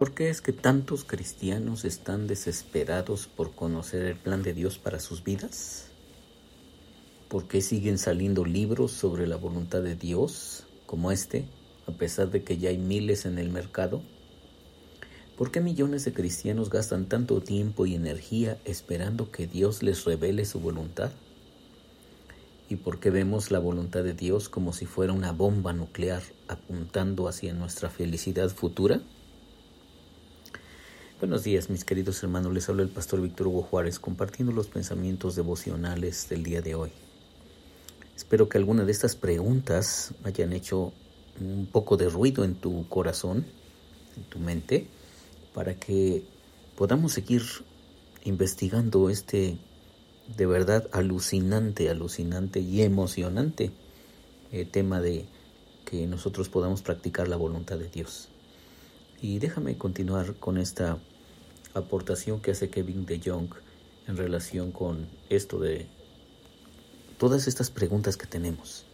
¿Por qué es que tantos cristianos están desesperados por conocer el plan de Dios para sus vidas? ¿Por qué siguen saliendo libros sobre la voluntad de Dios como este, a pesar de que ya hay miles en el mercado? ¿Por qué millones de cristianos gastan tanto tiempo y energía esperando que Dios les revele su voluntad? ¿Y por qué vemos la voluntad de Dios como si fuera una bomba nuclear apuntando hacia nuestra felicidad futura? Buenos días mis queridos hermanos, les habla el pastor Víctor Hugo Juárez compartiendo los pensamientos devocionales del día de hoy. Espero que alguna de estas preguntas hayan hecho un poco de ruido en tu corazón, en tu mente, para que podamos seguir investigando este de verdad alucinante, alucinante y emocionante eh, tema de que nosotros podamos practicar la voluntad de Dios. Y déjame continuar con esta aportación que hace Kevin de Jong en relación con esto de todas estas preguntas que tenemos.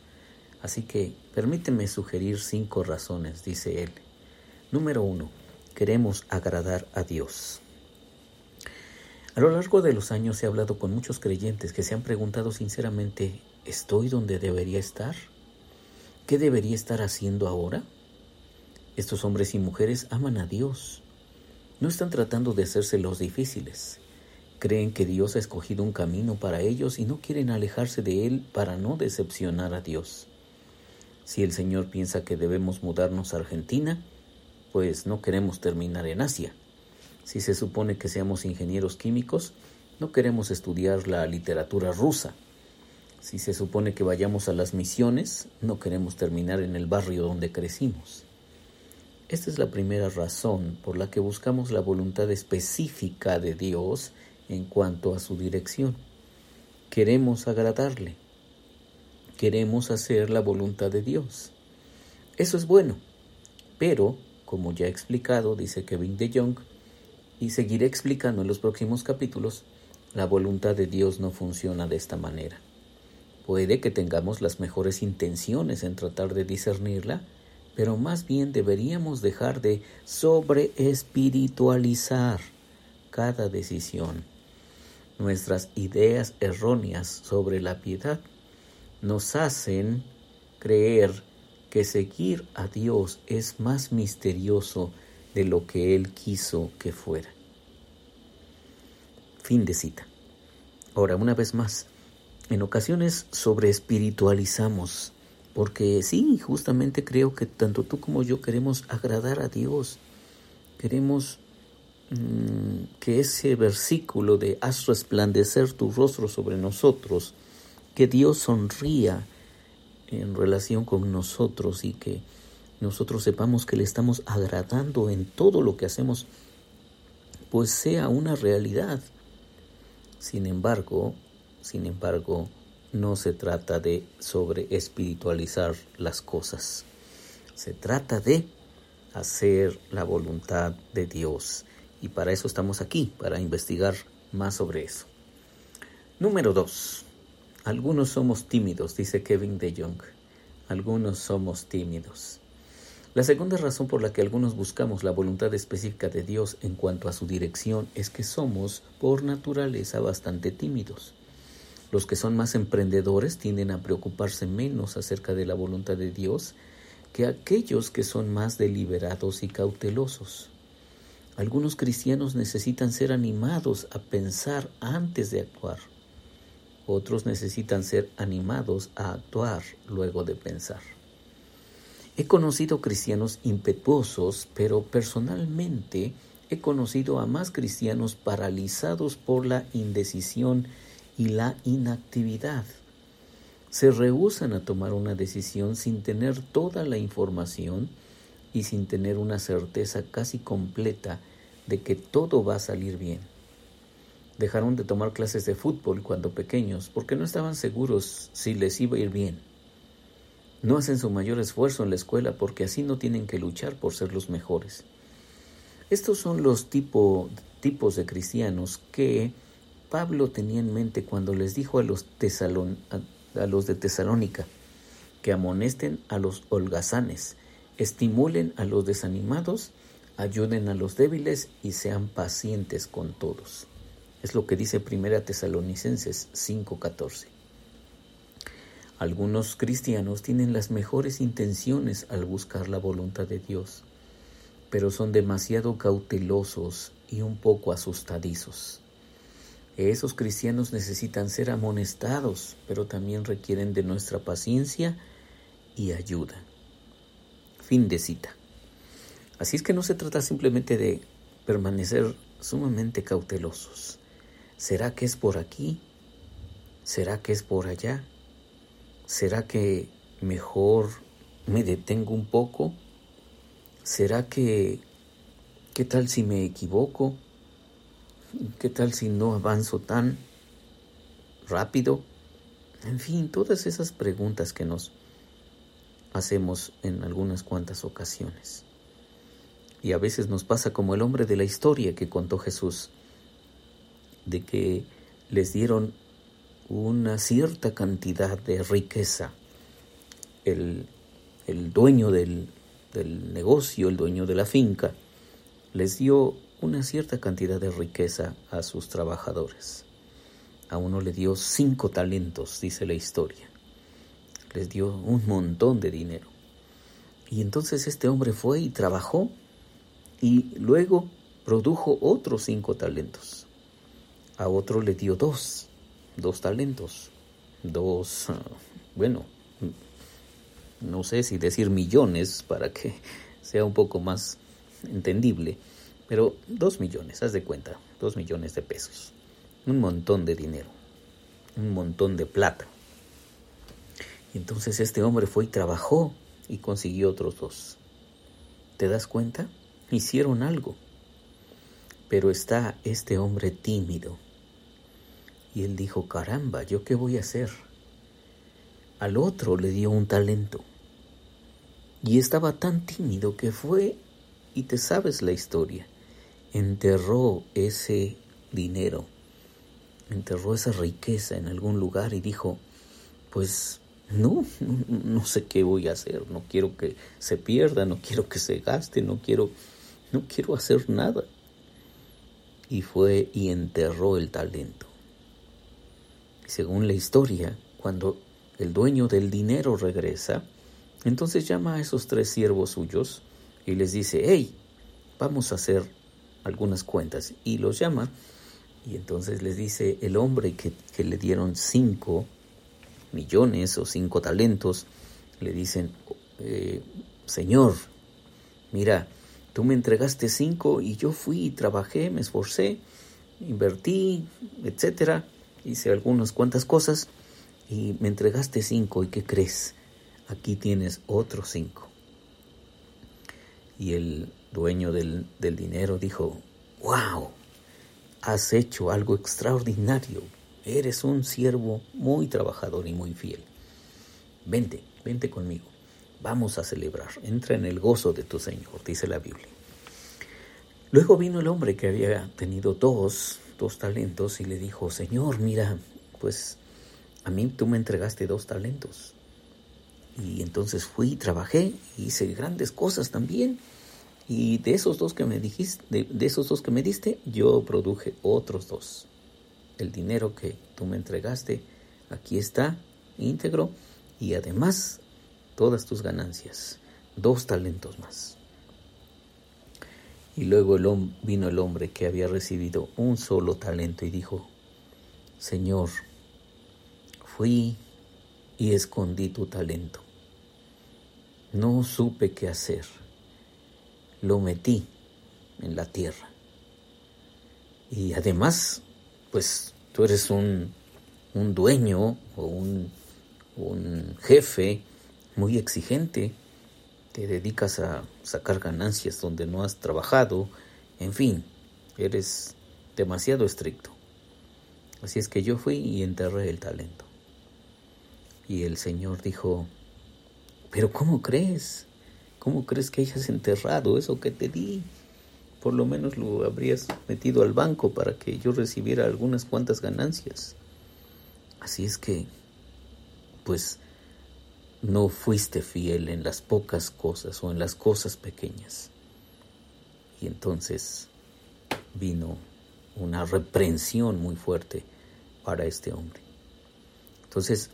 Así que permíteme sugerir cinco razones, dice él. Número uno, queremos agradar a Dios. A lo largo de los años he hablado con muchos creyentes que se han preguntado sinceramente, ¿estoy donde debería estar? ¿Qué debería estar haciendo ahora? Estos hombres y mujeres aman a Dios, no están tratando de hacerse los difíciles. Creen que Dios ha escogido un camino para ellos y no quieren alejarse de él para no decepcionar a Dios. Si el Señor piensa que debemos mudarnos a Argentina, pues no queremos terminar en Asia. Si se supone que seamos ingenieros químicos, no queremos estudiar la literatura rusa. Si se supone que vayamos a las misiones, no queremos terminar en el barrio donde crecimos. Esta es la primera razón por la que buscamos la voluntad específica de Dios en cuanto a su dirección. Queremos agradarle. Queremos hacer la voluntad de Dios. Eso es bueno. Pero, como ya he explicado, dice Kevin de Jong, y seguiré explicando en los próximos capítulos, la voluntad de Dios no funciona de esta manera. Puede que tengamos las mejores intenciones en tratar de discernirla, pero más bien deberíamos dejar de sobreespiritualizar cada decisión. Nuestras ideas erróneas sobre la piedad nos hacen creer que seguir a Dios es más misterioso de lo que Él quiso que fuera. Fin de cita. Ahora, una vez más, en ocasiones sobreespiritualizamos porque sí, justamente creo que tanto tú como yo queremos agradar a Dios. Queremos mm, que ese versículo de haz resplandecer tu rostro sobre nosotros, que Dios sonría en relación con nosotros y que nosotros sepamos que le estamos agradando en todo lo que hacemos, pues sea una realidad. Sin embargo, sin embargo, no se trata de sobre espiritualizar las cosas. Se trata de hacer la voluntad de Dios. Y para eso estamos aquí, para investigar más sobre eso. Número dos. Algunos somos tímidos, dice Kevin de Jong. Algunos somos tímidos. La segunda razón por la que algunos buscamos la voluntad específica de Dios en cuanto a su dirección es que somos, por naturaleza, bastante tímidos. Los que son más emprendedores tienden a preocuparse menos acerca de la voluntad de Dios que aquellos que son más deliberados y cautelosos. Algunos cristianos necesitan ser animados a pensar antes de actuar. Otros necesitan ser animados a actuar luego de pensar. He conocido cristianos impetuosos, pero personalmente he conocido a más cristianos paralizados por la indecisión y la inactividad. Se rehusan a tomar una decisión sin tener toda la información y sin tener una certeza casi completa de que todo va a salir bien. Dejaron de tomar clases de fútbol cuando pequeños porque no estaban seguros si les iba a ir bien. No hacen su mayor esfuerzo en la escuela porque así no tienen que luchar por ser los mejores. Estos son los tipo, tipos de cristianos que Pablo tenía en mente cuando les dijo a los, de Tesalónica que amonesten a los holgazanes, estimulen a los desanimados, ayuden a los débiles y sean pacientes con todos. Es lo que dice Primera Tesalonicenses 5:14. Algunos cristianos tienen las mejores intenciones al buscar la voluntad de Dios, pero son demasiado cautelosos y un poco asustadizos. Esos cristianos necesitan ser amonestados, pero también requieren de nuestra paciencia y ayuda. Fin de cita. Así es que no se trata simplemente de permanecer sumamente cautelosos. ¿Será que es por aquí? ¿Será que es por allá? ¿Será que mejor me detengo un poco? ¿Será que qué tal si me equivoco? ¿Qué tal si no avanzo tan rápido? En fin, todas esas preguntas que nos hacemos en algunas cuantas ocasiones. Y a veces nos pasa como el hombre de la historia que contó Jesús, de que les dieron una cierta cantidad de riqueza. El, dueño del, del negocio, el dueño de la finca, les dio una cierta cantidad de riqueza a sus trabajadores. A uno le dio cinco talentos, dice la historia. Les dio un montón de dinero. Y entonces este hombre fue y trabajó y luego produjo otros cinco talentos. A otro le dio dos dos talentos, dos, bueno, no sé si decir millones para que sea un poco más entendible, pero dos millones, haz de cuenta, dos millones de pesos, un montón de dinero, un montón de plata. Entonces este hombre fue y trabajó y consiguió otros dos. ¿Te das cuenta? Hicieron algo. Pero está este hombre tímido y él dijo, caramba, ¿yo qué voy a hacer? Al otro le dio un talento. Y estaba tan tímido que fue, y te sabes la historia, enterró ese dinero, enterró esa riqueza en algún lugar y dijo, pues no, no, sé qué voy a hacer, no quiero que se pierda, no quiero que se gaste, no quiero, no quiero hacer nada. Y fue y enterró el talento. Según la historia, cuando el dueño del dinero regresa, entonces llama a esos tres siervos suyos y les dice, hey, vamos a hacer algunas cuentas. Y los llama y entonces les dice el hombre que, le dieron cinco millones o cinco talentos, le dicen, eh, Señor, mira, tú me entregaste cinco y yo fui y trabajé, me esforcé, invertí, etcétera hice algunas cuantas cosas y me entregaste cinco. ¿Y qué crees? Aquí tienes otros cinco. Y el dueño del, del dinero dijo, wow, has hecho algo extraordinario. Eres un siervo muy trabajador y muy fiel. Vente, vente conmigo. Vamos a celebrar. Entra en el gozo de tu Señor, dice la Biblia. Luego vino el hombre que había tenido dos dos talentos y le dijo, Señor, mira, pues a mí tú me entregaste dos talentos. Y entonces fui, trabajé, hice grandes cosas también. Y de esos dos que me dijiste, de, esos dos que me diste, yo produje otros dos. El dinero que tú me entregaste, aquí está, íntegro, y además todas tus ganancias, dos talentos más. Y luego vino el hombre que había recibido un solo talento y dijo, Señor, fui y escondí tu talento. No supe qué hacer. Lo metí en la tierra. Y además, pues tú eres un, un dueño o un, un jefe muy exigente te dedicas a sacar ganancias donde no has trabajado, en fin, eres demasiado estricto. Así es que yo fui y enterré el talento. Y el Señor dijo, pero ¿cómo crees? ¿Cómo crees que hayas enterrado eso que te di? Por lo menos lo habrías metido al banco para que yo recibiera algunas cuantas ganancias. Así es que, pues, no fuiste fiel en las pocas cosas o en las cosas pequeñas. Y entonces vino una reprensión muy fuerte para este hombre. Entonces,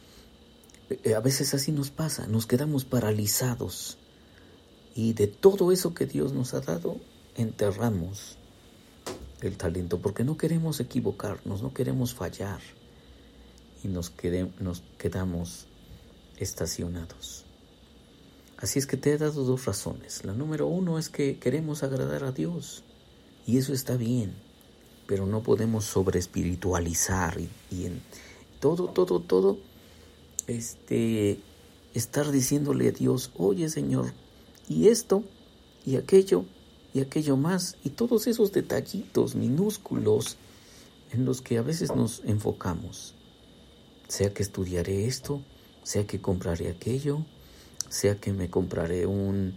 eh, a veces así nos pasa, nos quedamos paralizados y de todo eso que Dios nos ha dado, enterramos el talento porque no queremos equivocarnos, no queremos fallar y nos, nos quedamos estacionados. Así es que te he dado dos razones. La número uno es que queremos agradar a Dios y eso está bien, pero no podemos sobre espiritualizar y, y en todo, todo, todo, este, estar diciéndole a Dios, oye Señor, y esto, y aquello, y aquello más, y todos esos detallitos minúsculos en los que a veces nos enfocamos. Sea que estudiaré esto, sea que compraré aquello, sea que me compraré un,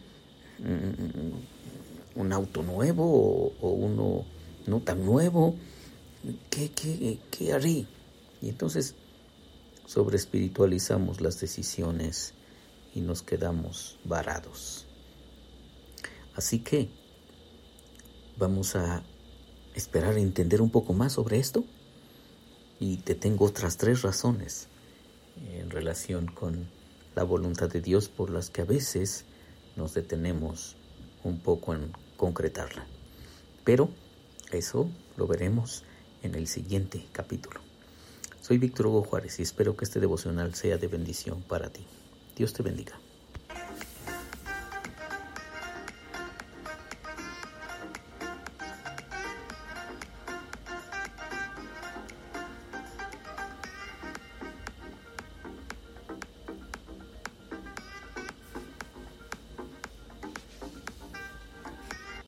un auto nuevo o, uno no tan nuevo, ¿qué, qué, qué haré? Y entonces sobre espiritualizamos las decisiones y nos quedamos varados. Así que vamos a esperar a entender un poco más sobre esto y te tengo otras tres razones en relación con la voluntad de Dios por las que a veces nos detenemos un poco en concretarla. Pero eso lo veremos en el siguiente capítulo. Soy Víctor Hugo Juárez y espero que este devocional sea de bendición para ti. Dios te bendiga.